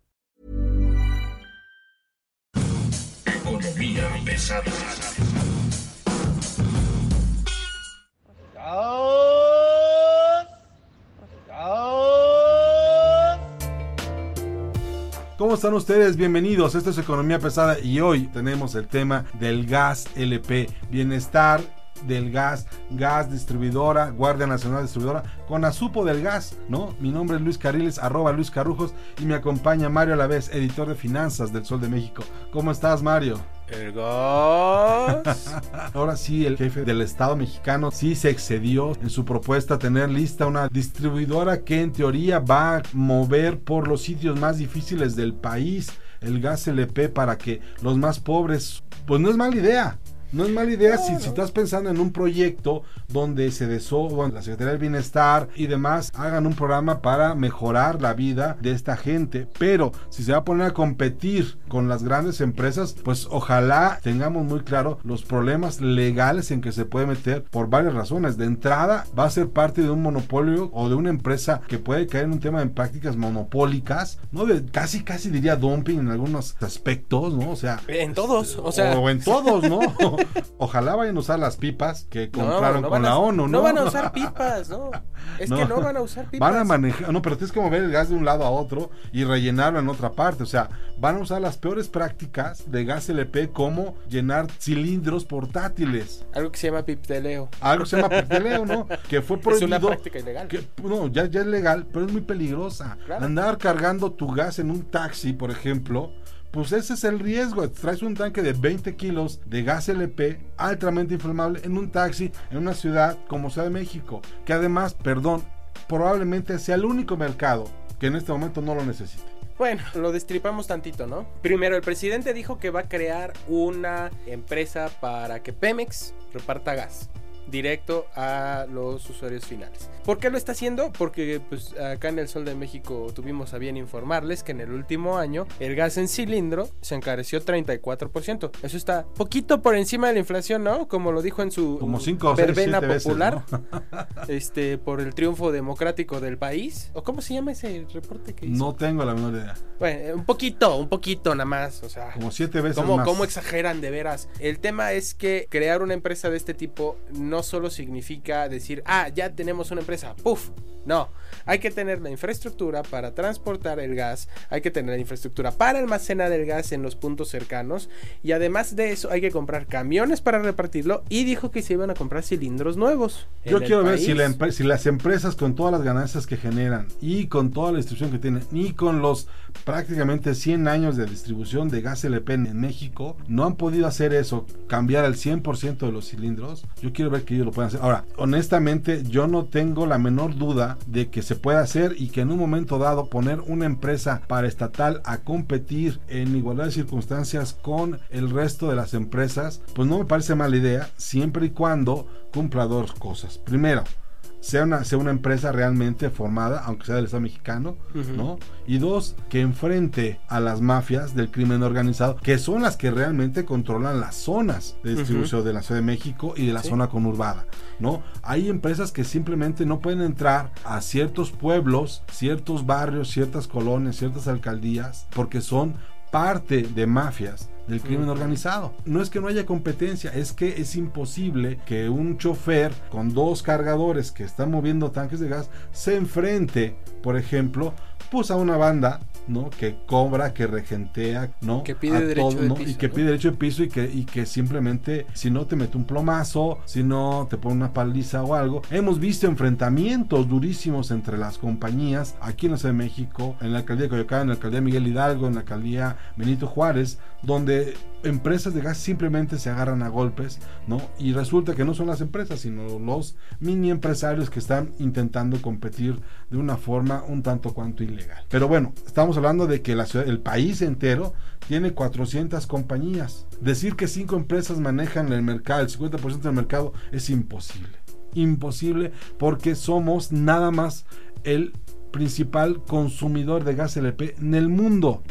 Economía ¿Cómo están ustedes? Bienvenidos. Esto es Economía Pesada y hoy tenemos el tema del gas LP, bienestar del gas, gas distribuidora, Guardia Nacional Distribuidora, con Azupo del gas, ¿no? Mi nombre es Luis Cariles, arroba Luis Carrujos y me acompaña Mario Alavés, editor de finanzas del Sol de México. ¿Cómo estás, Mario? El gas. Ahora sí, el jefe del Estado mexicano sí se excedió en su propuesta tener lista una distribuidora que en teoría va a mover por los sitios más difíciles del país el gas LP para que los más pobres, pues no es mala idea. No es mala idea si, si, estás pensando en un proyecto donde se desó, la Secretaría del Bienestar y demás hagan un programa para mejorar la vida de esta gente. Pero si se va a poner a competir con las grandes empresas, pues ojalá tengamos muy claro los problemas legales en que se puede meter por varias razones. De entrada, va a ser parte de un monopolio o de una empresa que puede caer en un tema de prácticas monopólicas, ¿no? De casi, casi diría dumping en algunos aspectos, ¿no? O sea. En todos, o sea. O en todos, ¿no? Ojalá vayan a usar las pipas que compraron no, no con la ONU, ¿no? No van a usar pipas, no. Es que no van a usar pipas. Van a manejar, no, pero tienes que mover el gas de un lado a otro y rellenarlo en otra parte. O sea, van a usar las peores prácticas de gas LP como llenar cilindros portátiles. Algo que se llama pipteleo. Algo que se llama pipteleo, ¿no? Que fue prohibido. Es una práctica ilegal. Que, no, ya, ya es legal, pero es muy peligrosa. Claro. Andar cargando tu gas en un taxi, por ejemplo, pues ese es el riesgo. Traes un tanque de 20 kilos de gas LP altamente inflamable en un taxi en una ciudad como Ciudad de México, que además, perdón, probablemente sea el único mercado que en este momento no lo necesite. Bueno, lo destripamos tantito, ¿no? Primero, el presidente dijo que va a crear una empresa para que Pemex reparta gas directo a los usuarios finales. ¿Por qué lo está haciendo? Porque pues acá en el Sol de México tuvimos a bien informarles que en el último año el gas en cilindro se encareció 34%. Eso está poquito por encima de la inflación, ¿no? Como lo dijo en su Como cinco, verbena seis, popular, veces, ¿no? este por el triunfo democrático del país. ¿O cómo se llama ese reporte que hizo? No tengo la menor idea. Bueno, un poquito, un poquito nada más, o sea, como siete veces ¿cómo, más. ¿Cómo exageran de veras? El tema es que crear una empresa de este tipo no solo significa decir, ah, ya tenemos una empresa, ¡puf! No, hay que tener la infraestructura para transportar el gas, hay que tener la infraestructura para almacenar el gas en los puntos cercanos y además de eso hay que comprar camiones para repartirlo y dijo que se iban a comprar cilindros nuevos. Yo quiero ver si, la si, las empresas con todas las ganancias que generan y con toda la distribución que tienen y con los prácticamente 100 años de distribución de gas LP en México no han podido hacer eso, cambiar al 100% de los cilindros. Yo quiero ver que ellos lo puedan hacer. Ahora, honestamente, yo no tengo la menor duda de que se pueda hacer y que en un momento dado poner una empresa paraestatal a competir en igualdad de circunstancias con el resto de las empresas, pues no me parece mala idea, siempre y cuando cumpla dos cosas. Primero, sea una, sea una empresa realmente formada, aunque sea del Estado mexicano, uh -huh. ¿no? Y dos, que enfrente a las mafias del crimen organizado, que son las que realmente controlan las zonas de distribución uh -huh. de la Ciudad de México y de la ¿Sí? zona conurbada, ¿no? Hay empresas que simplemente no pueden entrar a ciertos pueblos, ciertos barrios, ciertas colonias, ciertas alcaldías, porque son parte de mafias del crimen organizado. No es que no haya competencia, es que es imposible que un chofer con dos cargadores que están moviendo tanques de gas se enfrente, por ejemplo, pues a una banda ¿no? que cobra, que regentea, ¿no? Que pide a derecho todo, de ¿no? piso, y que ¿no? pide derecho de piso y que, y que simplemente si no te mete un plomazo, si no te pone una paliza o algo. Hemos visto enfrentamientos durísimos entre las compañías aquí en la Ciudad de México, en la alcaldía de Coyoacán, en la alcaldía Miguel Hidalgo, en la alcaldía Benito Juárez, donde empresas de gas simplemente se agarran a golpes, ¿no? Y resulta que no son las empresas, sino los mini empresarios que están intentando competir de una forma un tanto cuanto ilegal. Pero bueno, estamos hablando de que la ciudad, el país entero tiene 400 compañías. Decir que cinco empresas manejan el mercado, el 50% del mercado, es imposible. Imposible porque somos nada más el principal consumidor de gas LP en el mundo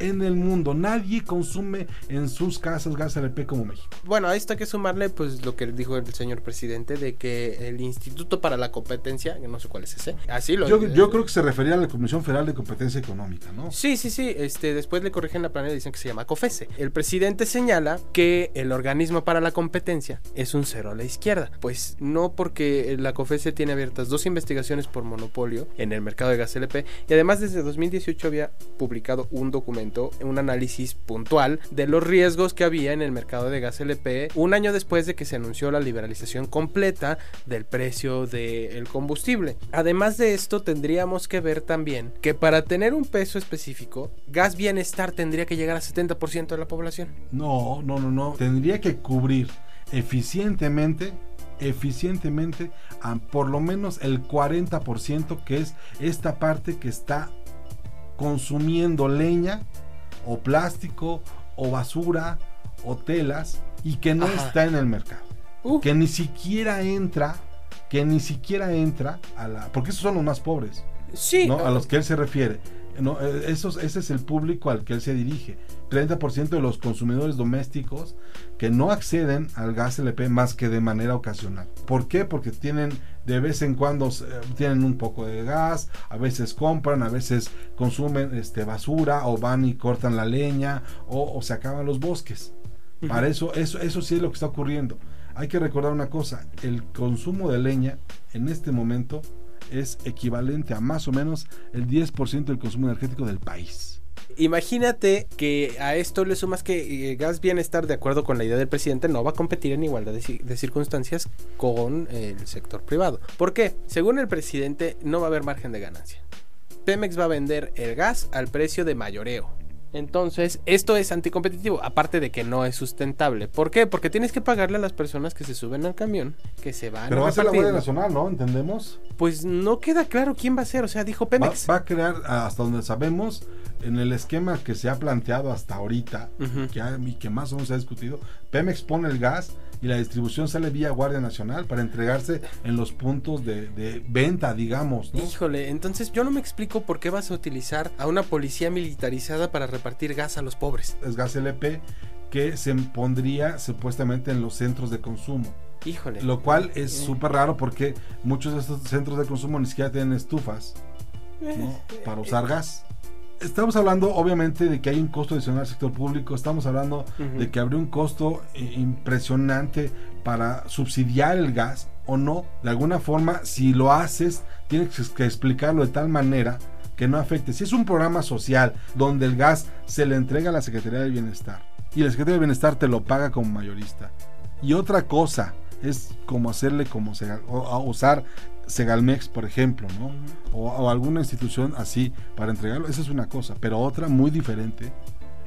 en el mundo. Nadie consume en sus casas gas LP como México. Bueno, a esto hay que sumarle pues lo que dijo el señor presidente de que el Instituto para la Competencia, que no sé cuál es ese, así lo Yo, yo creo que se refería a la Comisión Federal de Competencia Económica, ¿no? Sí, sí, sí, este después le corrigen la planeta y dicen que se llama COFESE. El presidente señala que el organismo para la competencia es un cero a la izquierda. Pues no porque la COFESE tiene abiertas dos investigaciones por monopolio en el mercado de gas LP y además desde 2018 había publicado un documento un análisis puntual de los riesgos que había en el mercado de gas LP un año después de que se anunció la liberalización completa del precio del combustible. Además de esto, tendríamos que ver también que para tener un peso específico, gas bienestar tendría que llegar a 70% de la población. No, no, no, no. Tendría que cubrir eficientemente eficientemente a por lo menos el 40% que es esta parte que está consumiendo leña o plástico o basura o telas y que no está en el mercado. Uh. Que ni siquiera entra, que ni siquiera entra a la... Porque esos son los más pobres. Sí. A los que él se refiere. No, eh, esos, ese es el público al que él se dirige. 30% de los consumidores domésticos que no acceden al gas LP más que de manera ocasional. ¿Por qué? Porque tienen de vez en cuando eh, tienen un poco de gas, a veces compran, a veces consumen este, basura o van y cortan la leña o, se acaban los bosques. Para eso, eso, eso sí es lo que está ocurriendo. Hay que recordar una cosa, el consumo de leña en este momento es equivalente a más o menos el 10% del consumo energético del país. Imagínate que a esto le sumas que eh, Gas Bienestar, de acuerdo con la idea del presidente, no va a competir en igualdad de, circunstancias con el sector privado. ¿Por qué? Según el presidente, no va a haber margen de ganancia. Pemex va a vender el gas al precio de mayoreo. Entonces, esto es anticompetitivo, aparte de que no es sustentable. ¿Por qué? Porque tienes que pagarle a las personas que se suben al camión, que se van Pero va a ser la Guardia Nacional, ¿no? ¿Entendemos? Pues no queda claro quién va a ser, o sea, dijo Pemex. Va, a crear, hasta donde sabemos, en el esquema que se ha planteado hasta ahorita, que y que más o menos se ha discutido, Pemex pone el gas y la distribución sale vía Guardia Nacional para entregarse en los puntos de, venta, digamos. Híjole, entonces yo no me explico por qué vas a utilizar a una policía militarizada para repartir gas a los pobres. Es gas LP que se pondría supuestamente en los centros de consumo. Híjole. Lo cual es súper raro porque muchos de estos centros de consumo ni siquiera tienen estufas eh, para usar gas estamos hablando obviamente de que hay un costo adicional al sector público, estamos hablando de que habría un costo eh, impresionante para subsidiar el gas o no. De alguna forma, si lo haces, tienes que explicarlo de tal manera que no afecte. Si es un programa social donde el gas se le entrega a la Secretaría del Bienestar y la Secretaría del Bienestar te lo paga como mayorista. Y otra cosa es como hacerle como se, o, usar Segalmex, por ejemplo, ¿no? O, alguna institución así para entregarlo. Esa es una cosa. Pero otra muy diferente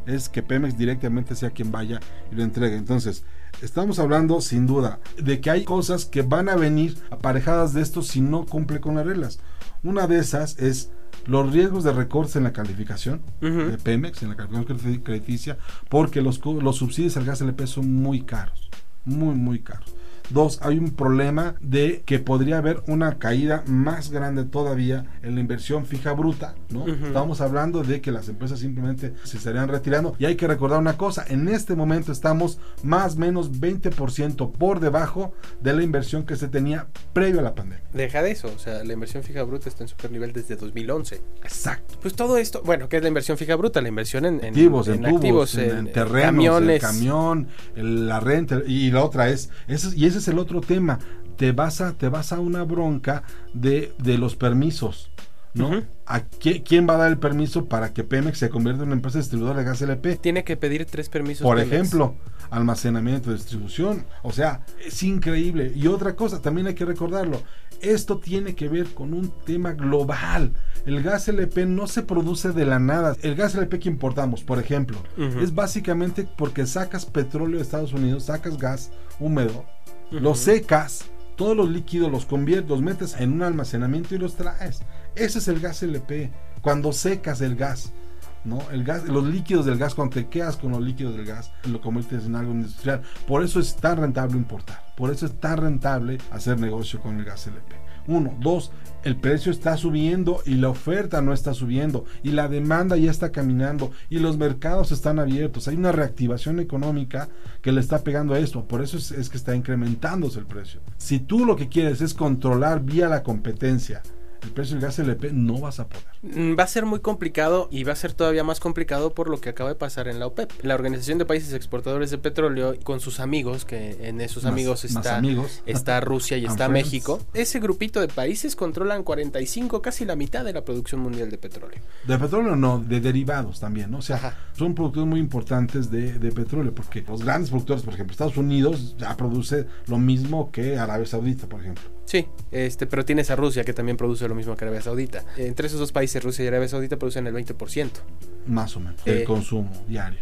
es que Pemex directamente sea quien vaya y lo entregue. Entonces, estamos hablando sin duda de que hay cosas que van a venir aparejadas de esto si no cumple con las reglas. Una de esas es los riesgos de recortes en la calificación de Pemex, en la calificación crediticia, porque los, los subsidios al gas LP son muy caros, muy, muy caros. Dos, hay un problema de que podría haber una caída más grande todavía en la inversión fija bruta, ¿no? Estamos hablando de que las empresas simplemente se estarían retirando. Y hay que recordar una cosa, en este momento estamos más o menos 20% por debajo de la inversión que se tenía previo a la pandemia. Deja de eso, o sea, la inversión fija bruta está en super nivel desde 2011. Exacto. Pues todo esto, bueno, ¿qué es la inversión fija bruta? La inversión en, activos, en, activos, en, terrenos, camiones. el camión, la renta y la otra es, y ese es el otro tema. Te vas a, te vas a una bronca de, de los permisos. ¿no? ¿A quién va a dar el permiso para que Pemex se convierta en una empresa distribuidora de gas LP? Tiene que pedir tres permisos. Por ejemplo, almacenamiento, distribución. O sea, es increíble. Y otra cosa, también hay que recordarlo. Esto tiene que ver con un tema global. El gas LP no se produce de la nada. El gas LP que importamos, por ejemplo, es básicamente porque sacas petróleo de Estados Unidos, sacas gas húmedo, los secas, todos los líquidos los conviertes, los metes en un almacenamiento y los traes. Ese es el gas LP. cuando secas el gas. ¿no? El gas, los líquidos del gas, cuando te quedas con los líquidos del gas, lo conviertes en algo industrial. Por eso es tan rentable importar. Por eso es tan rentable hacer negocio con el gas LP. Uno, dos, el precio está subiendo y la oferta no está subiendo y la demanda ya está caminando y los mercados están abiertos. Hay una reactivación económica que le está pegando a esto. Por eso es, que está incrementándose el precio. Si tú lo que quieres es controlar vía la competencia el precio del gas LP, no vas a poder. Mm, va a ser muy complicado y va a ser todavía más complicado por lo que acaba de pasar en la OPEP. La Organización de Países Exportadores de Petróleo, con sus amigos, que en esos amigos está, amigos. está Rusia y está México, ese grupito de países controlan 45, casi la mitad de la producción mundial de petróleo. De petróleo no, de derivados también, ¿no? O sea, son productores muy importantes de, de petróleo, porque los grandes productores, por ejemplo, Estados Unidos ya produce lo mismo que Arabia Saudita, por ejemplo. Sí, este, pero tienes a Rusia que también produce lo mismo que Arabia Saudita. Entre esos dos países, Rusia y Arabia Saudita producen el 20%. Más o menos, el Eh, consumo diario.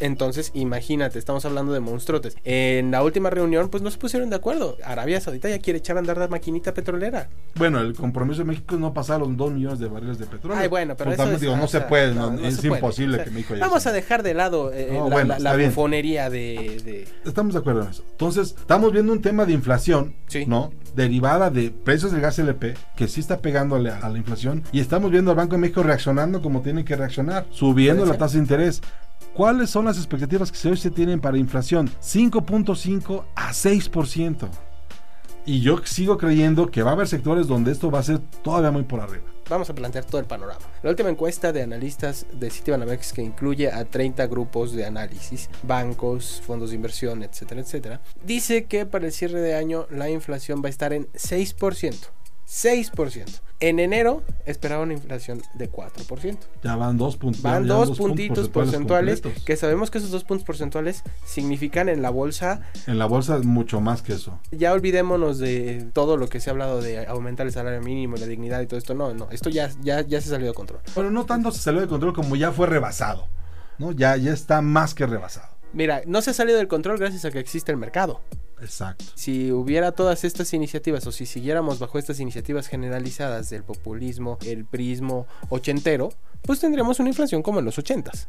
Entonces, imagínate, estamos hablando de monstruotes. En la última reunión, pues no se pusieron de acuerdo. Arabia Saudita ya quiere echar a andar la maquinita petrolera. Bueno, el compromiso de México no pasar los 2 millones de barriles de petróleo. Ay, bueno, pero eso es- digo, no se puede, no, no, no es se imposible que México ya Vamos sea. a dejar de lado eh, la, bueno, la- la bufonería de, de- Estamos de acuerdo en eso. Entonces, estamos viendo un tema de inflación, Sí. ¿no? Derivada de precios del gas LP, que sí está pegándole a, la inflación. Y estamos viendo al Banco de México reaccionando como tiene que reaccionar, subiendo la tasa de interés. ¿Cuáles son las expectativas que hoy se tienen para inflación? 5.5 a 6%. Y yo sigo creyendo que va a haber sectores donde esto va a ser todavía muy por arriba. Vamos a plantear todo el panorama. La última encuesta de analistas de Citibanamex que incluye a 30 grupos de análisis, bancos, fondos de inversión, etcétera, etcétera, dice que para el cierre de año la inflación va a estar en 6%. 6%. En enero esperaba una inflación de 4%. Ya van dos, puntos Van dos puntitos porcentuales que sabemos que esos dos puntos porcentuales significan en la bolsa. En la bolsa es mucho más que eso. Ya olvidémonos de todo lo que se ha hablado de aumentar el salario mínimo, la dignidad y todo esto. No, no, esto ya, ya, ya se salió de control. Pero no tanto se salió de control como ya fue rebasado. ¿no? Ya, ya está más que rebasado. Mira, no se ha salido del control gracias a que existe el mercado. Exacto. Si hubiera todas estas iniciativas o si siguiéramos bajo estas iniciativas generalizadas del populismo, el prismo ochentero, pues tendríamos una inflación como en los ochentas,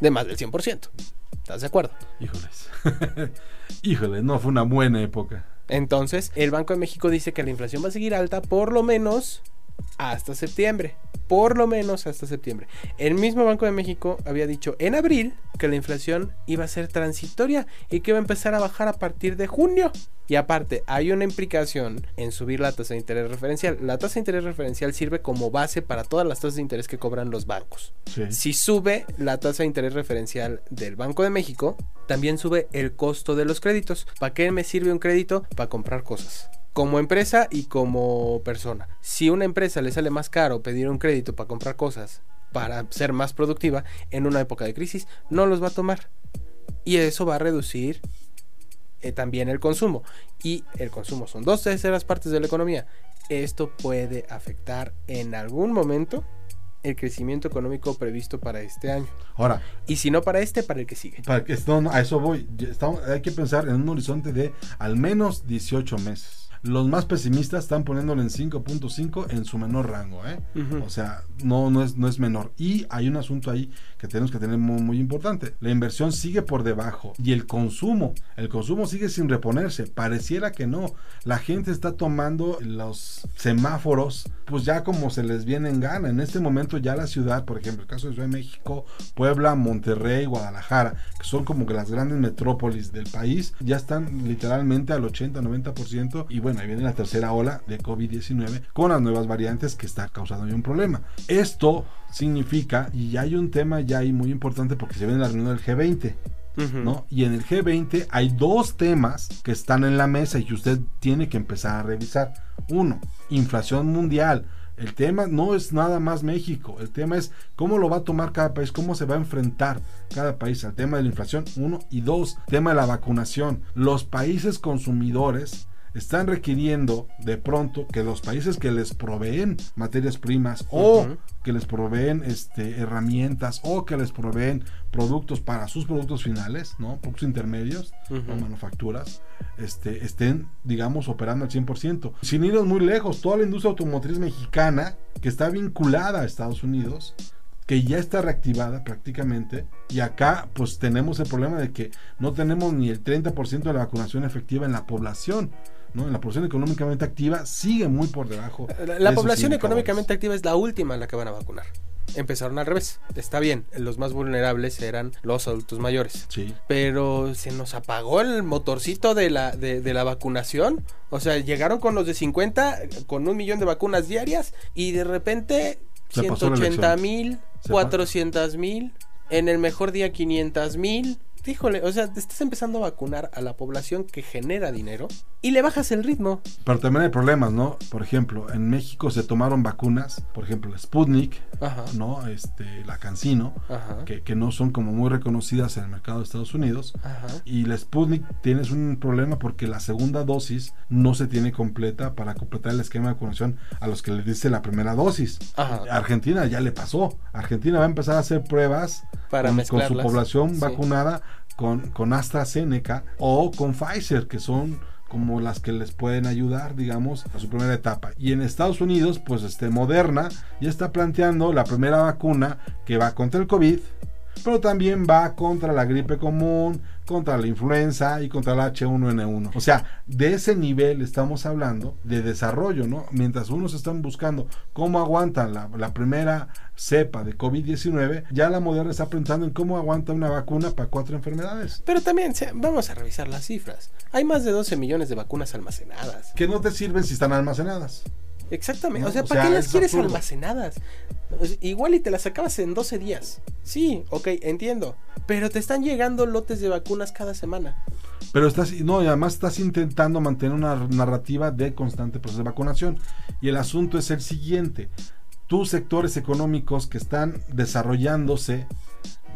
de más del 100%. ¿Estás de acuerdo? Híjoles. Híjoles, no fue una buena época. Entonces, el Banco de México dice que la inflación va a seguir alta por lo menos hasta septiembre. Por lo menos hasta septiembre. El mismo Banco de México había dicho en abril que la inflación iba a ser transitoria y que iba a empezar a bajar a partir de junio. Y aparte, hay una implicación en subir la tasa de interés referencial. La tasa de interés referencial sirve como base para todas las tasas de interés que cobran los bancos. Sí. Si sube la tasa de interés referencial del Banco de México, también sube el costo de los créditos. ¿Para qué me sirve un crédito? Para comprar cosas. Como empresa y como persona. Si una empresa le sale más caro pedir un crédito para comprar cosas para ser más productiva en una época de crisis, no los va a tomar. Y eso va a reducir eh, también el consumo. Y el consumo son dos terceras partes de la economía. Esto puede afectar en algún momento el crecimiento económico previsto para este año. Ahora, Y si no para este, para el que sigue. para que, no, no, a eso voy. Estamos- hay que pensar en un horizonte de al menos 18 meses. Los más pesimistas están poniéndolo en 5.5 en su menor rango, ¿eh? Ujú. O sea, no, no, es, no es menor. Y hay un asunto ahí que tenemos que tener muy, muy importante. La inversión sigue por debajo y el consumo, el consumo sigue sin reponerse. Pareciera que no. La gente está tomando los semáforos, pues ya como se les viene en gana. En este momento ya la ciudad, por ejemplo, el caso de Ciudad de México, Puebla, Monterrey, Guadalajara, que son como que las grandes metrópolis del país, ya están literalmente al 80-90% y bueno, ahí viene la tercera ola de COVID-19 con las nuevas variantes que está causando ya un problema. Esto significa, y hay un tema ya ahí muy importante porque se viene la reunión del G20, Ujú. ¿no? Y en el G20 hay dos temas que están en la mesa y que usted tiene que empezar a revisar. Uno, inflación mundial. El tema no es nada más México, el tema es cómo lo va a tomar cada país, cómo se va a enfrentar cada país al tema de la inflación, uno, y dos, tema de la vacunación. Los países consumidores están requiriendo de pronto que los países que les proveen materias primas o que les proveen este, herramientas o que les proveen productos para sus productos finales, ¿no? Productos intermedios o manufacturas, este, estén, digamos, operando al 100%. Sin irnos muy lejos, toda la industria automotriz mexicana que está vinculada a Estados Unidos, que ya está reactivada prácticamente. Y acá pues tenemos el problema de que no tenemos ni el 30% de la vacunación efectiva en la población. ¿No? En la población económicamente activa sigue muy por debajo. La, población económicamente activa es la última en la que van a vacunar. Empezaron al revés. Está bien, los más vulnerables eran los adultos mayores. Sí. Pero se nos apagó el motorcito de la, de, de la vacunación. O sea, llegaron con los de 50, con un millón de vacunas diarias y de repente 180 mil, 400 mil, en el mejor día 500 mil. Híjole, o sea, estás empezando a vacunar a la población que genera dinero y le bajas el ritmo. Pero también hay problemas, ¿no? Por ejemplo, en México se tomaron vacunas, por ejemplo, la Sputnik, ¿no? Este, la Cancino, que, que, no son como muy reconocidas en el mercado de Estados Unidos. Y la Sputnik tienes un problema porque la segunda dosis no se tiene completa para completar el esquema de vacunación a los que les dice la primera dosis. Argentina ya le pasó. Argentina va a empezar a hacer pruebas para con, con su población vacunada con, con AstraZeneca o con Pfizer, que son como las que les pueden ayudar, digamos, a su primera etapa. Y en Estados Unidos, pues este Moderna ya está planteando la primera vacuna que va contra el COVID, pero también va contra la gripe común, contra la influenza y contra el H1N1. O sea, de ese nivel estamos hablando de desarrollo, ¿no? Mientras unos están buscando cómo aguantan la, primera cepa de COVID-19, ya la Moderna está pensando en cómo aguanta una vacuna para cuatro enfermedades. Pero también, vamos a revisar las cifras. Hay más de 12 millones de vacunas almacenadas. Que no te sirven si están almacenadas. Exactamente. o sea, ¿para qué las quieres almacenadas? Igual y te las acabas en 12 días. Sí, ok, entiendo. Pero te están llegando lotes de vacunas cada semana. Pero estás, no, y además estás intentando mantener una narrativa de constante proceso de vacunación. Y el asunto es el siguiente. Tus sectores económicos que están desarrollándose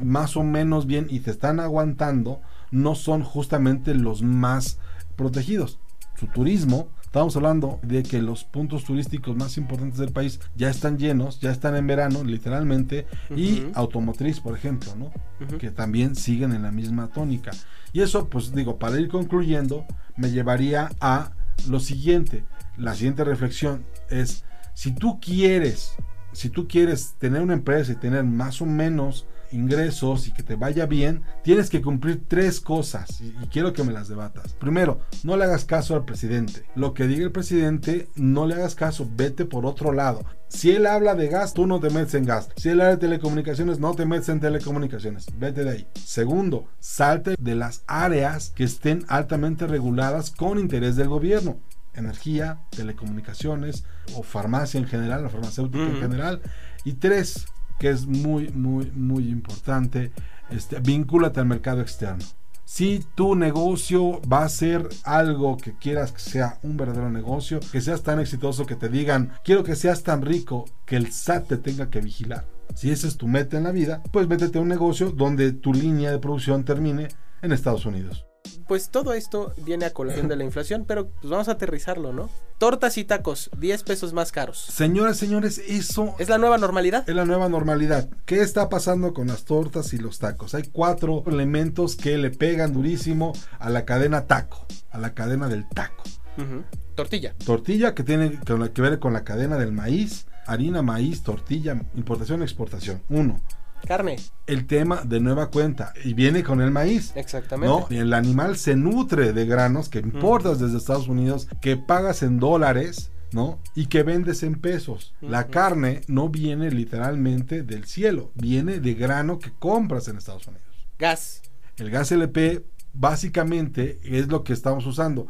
más o menos bien y te están aguantando, no son justamente los más protegidos. Su turismo, Estamos hablando de que los puntos turísticos más importantes del país ya están llenos, ya están en verano, literalmente, y automotriz, por ejemplo, ¿no? Que también siguen en la misma tónica. Y eso, pues digo, para ir concluyendo, me llevaría a lo siguiente. La siguiente reflexión es, si tú quieres, si tú quieres tener una empresa y tener más o menos ingresos y que te vaya bien, tienes que cumplir tres cosas y, quiero que me las debatas. Primero, no le hagas caso al presidente. Lo que diga el presidente, no le hagas caso, vete por otro lado. Si él habla de gas, tú no te metes en gas. Si él habla de telecomunicaciones, no te metes en telecomunicaciones. Vete de ahí. Segundo, salte de las áreas que estén altamente reguladas con interés del gobierno. Energía, telecomunicaciones o farmacia en general, la farmacéutica en general. Y tres, que es muy, muy, muy importante. Este, vínculate al mercado externo. Si tu negocio va a ser algo que quieras que sea un verdadero negocio, que seas tan exitoso que te digan, quiero que seas tan rico que el SAT te tenga que vigilar. Si ese es tu meta en la vida, pues métete a un negocio donde tu línea de producción termine en Estados Unidos pues todo esto viene a colación de la inflación, pero pues vamos a aterrizarlo, ¿no? Tortas y tacos, 10 pesos más caros. Señoras, señores, eso... ¿Es la nueva normalidad? Es la nueva normalidad. ¿Qué está pasando con las tortas y los tacos? Hay cuatro elementos que le pegan durísimo a la cadena taco, a la cadena del taco. Tortilla. Tortilla que tiene que ver con la cadena del maíz, harina, maíz, tortilla, importación, exportación. Uno. Carne. El tema de nueva cuenta y viene con el maíz. Exactamente. El animal se nutre de granos que importas desde Estados Unidos, que pagas en dólares. ¿no? Y que vendes en pesos. La carne no viene literalmente del cielo, viene de grano que compras en Estados Unidos. Gas. El gas LP básicamente es lo que estamos usando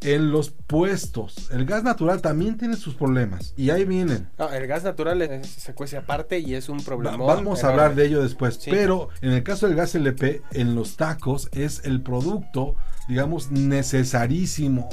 en los puestos. El gas natural también tiene sus problemas. Y ahí vienen. el gas natural se cuece aparte y es un problema. vamos a hablar de ello después. Pero en el caso del gas LP, en los tacos es el producto, digamos, necesarísimo.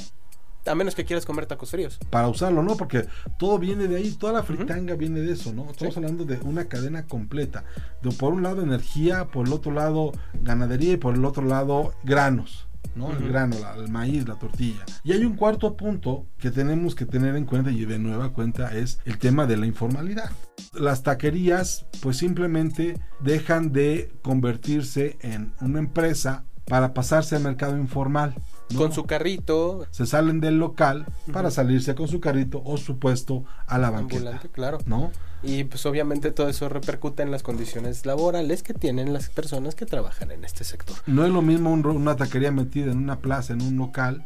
A menos que quieras comer tacos fríos. Para usarlo, ¿no? Porque todo viene de ahí, toda la fritanga viene de eso, ¿no? Estamos hablando de una cadena completa. De por un lado energía, por el otro lado ganadería y por el otro lado granos. ¿No? El grano, el maíz, la tortilla. Y hay un cuarto punto que tenemos que tener en cuenta y de nueva cuenta es el tema de la informalidad. Las taquerías pues simplemente dejan de convertirse en una empresa para pasarse al mercado informal. Con su carrito. Se salen del local para salirse con su carrito o su puesto a la banqueta. claro. ¿No? Y pues obviamente todo eso repercute en las condiciones laborales que tienen las personas que trabajan en este sector. No es lo mismo una taquería metida en una plaza, en un local,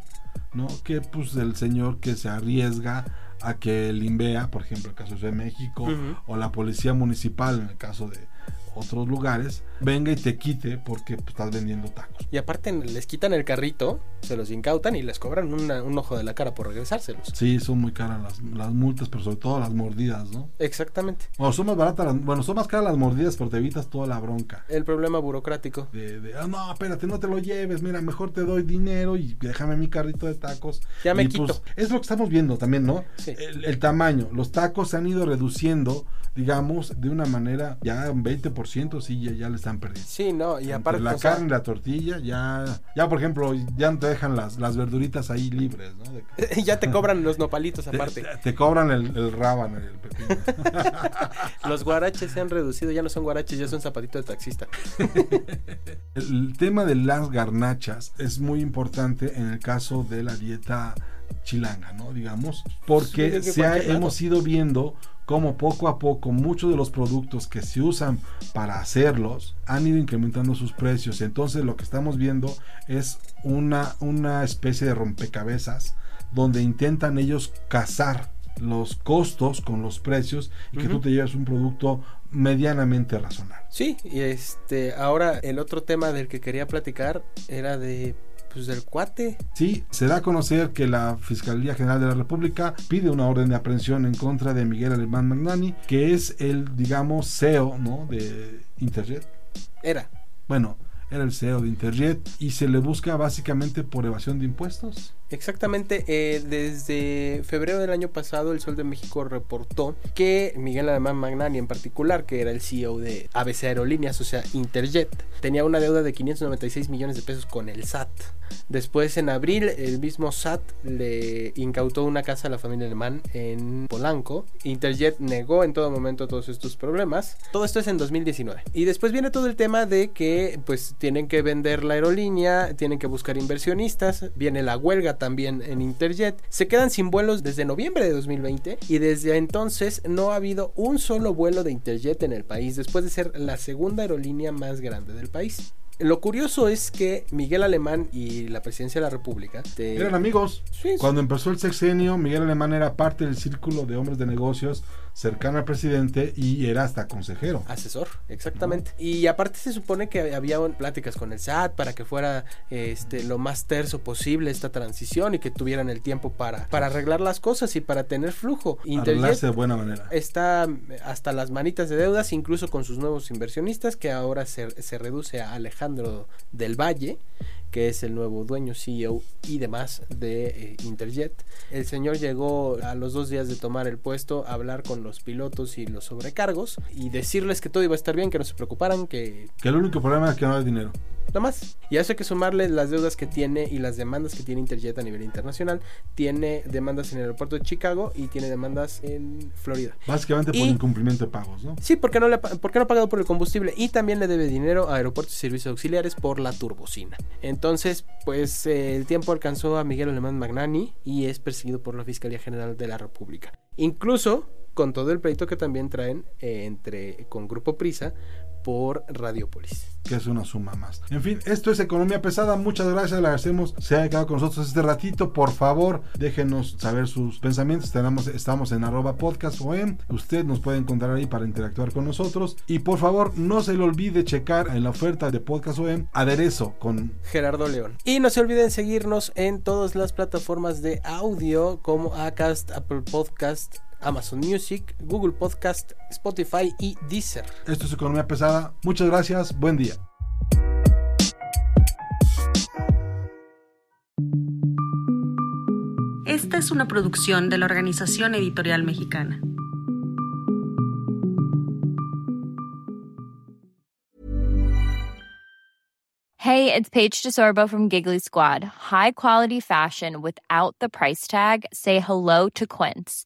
¿no? Que pues el señor que se arriesga a que el INVEA, por ejemplo, en el caso de México, o la policía municipal, en el caso de otros lugares, venga y te quite porque pues, estás vendiendo tacos. Y aparte les quitan el carrito, se los incautan y les cobran un ojo de la cara por regresárselos. Sí, son muy caras las, las multas, pero sobre todo las mordidas, ¿no? Exactamente. Bueno, son más baratas, bueno, son más caras las mordidas porque te evitas toda la bronca. El problema burocrático. De, ah, no, espérate, no te lo lleves, mira, mejor te doy dinero y déjame mi carrito de tacos. Ya me pues, quito. es lo que estamos viendo también, ¿no? El, el tamaño, los tacos se han ido reduciendo digamos, de una manera ya un 20% sí ya, ya le están perdiendo. Sí, no, y aparte la carne y la tortilla ya ya por ejemplo, ya no te dejan las, las verduritas ahí libres, ¿no? ya te cobran los nopalitos aparte. Te, cobran el, el rábano el pepino. los guaraches se han reducido, ya no son guaraches, ya son zapatitos de taxista. el tema de las garnachas es muy importante en el caso de la dieta chilanga, ¿no? Digamos, porque se hemos ido viendo cómo poco a poco muchos de los productos que se usan para hacerlos han ido incrementando sus precios. Entonces lo que estamos viendo es una, una especie de rompecabezas donde intentan ellos cazar los costos con los precios y que tú te lleves un producto medianamente razonable. Sí, y este ahora el otro tema del que quería platicar era de pues del cuate. Sí, se da a conocer que la Fiscalía General de la República pide una orden de aprehensión en contra de Miguel Alemán Magnani, que es el, digamos, CEO, ¿no? De Interjet. Era. Bueno, era el CEO de Interjet y se le busca básicamente por evasión de impuestos. Exactamente, eh, desde febrero del año pasado el Sol de México reportó que Miguel Alemán Magnani en particular, que era el CEO de ABC Aerolíneas, o sea Interjet, tenía una deuda de 596 millones de pesos con el SAT. Después en abril el mismo SAT le incautó una casa a la familia Alemán en Polanco. Interjet negó en todo momento todos estos problemas. Todo esto es en 2019. Y después viene todo el tema de que pues tienen que vender la aerolínea, tienen que buscar inversionistas, viene la huelga también en Interjet. Se quedan sin vuelos desde noviembre de 2020 y desde entonces no ha habido un solo vuelo de Interjet en el país después de ser la segunda aerolínea más grande del país. Lo curioso es que Miguel Alemán y la presidencia de la República eran amigos. Cuando empezó el sexenio, Miguel Alemán era parte del círculo de hombres de negocios cercano al presidente y era hasta consejero. Asesor, exactamente. Y aparte se supone que había pláticas con el SAT para que fuera este, lo más terso posible esta transición y que tuvieran el tiempo para, para arreglar las cosas y para tener flujo. Arreglarse de buena manera. Está hasta las manitas de deudas, incluso con sus nuevos inversionistas, que ahora se, se reduce a Alejandro del Valle que es el nuevo dueño, CEO y demás de eh, Interjet. El señor llegó a los dos días de tomar el puesto a hablar con los pilotos y los sobrecargos y decirles que todo iba a estar bien, que no se preocuparan, que... Que el único problema es que no hay dinero no más. Y a eso hay que sumarle las deudas que tiene y las demandas que tiene Interjet a nivel internacional. Tiene demandas en el aeropuerto de Chicago y tiene demandas en Florida. Básicamente por incumplimiento de pagos, ¿no? Sí, porque no, le, porque no ha pagado por el combustible y también le debe dinero a aeropuertos y servicios auxiliares por la turbocina. Entonces, pues eh, el tiempo alcanzó a Miguel Alemán Magnani y es perseguido por la Fiscalía General de la República. Incluso con todo el pleito que también traen eh, entre con Grupo Prisa por Radiopolis. Que es una suma más. En fin, esto es Economía Pesada. Muchas gracias, le agradecemos. Se ha quedado con nosotros este ratito. Por favor, déjenos saber sus pensamientos. Tenemos, estamos en arroba podcast o en. Usted nos puede encontrar ahí para interactuar con nosotros. Y por favor, no se le olvide checar en la oferta de podcast OEM aderezo con Gerardo León. Y no se olviden seguirnos en todas las plataformas de audio como Acast, Apple Podcast, Amazon Music, Google Podcast, Spotify y Deezer. Esto es Economía Pesada. Muchas gracias. Buen día. Esta es una producción de la Organización Editorial Mexicana. Hey, it's Paige DeSorbo from Giggly Squad. High quality fashion without the price tag. Say hello to Quince.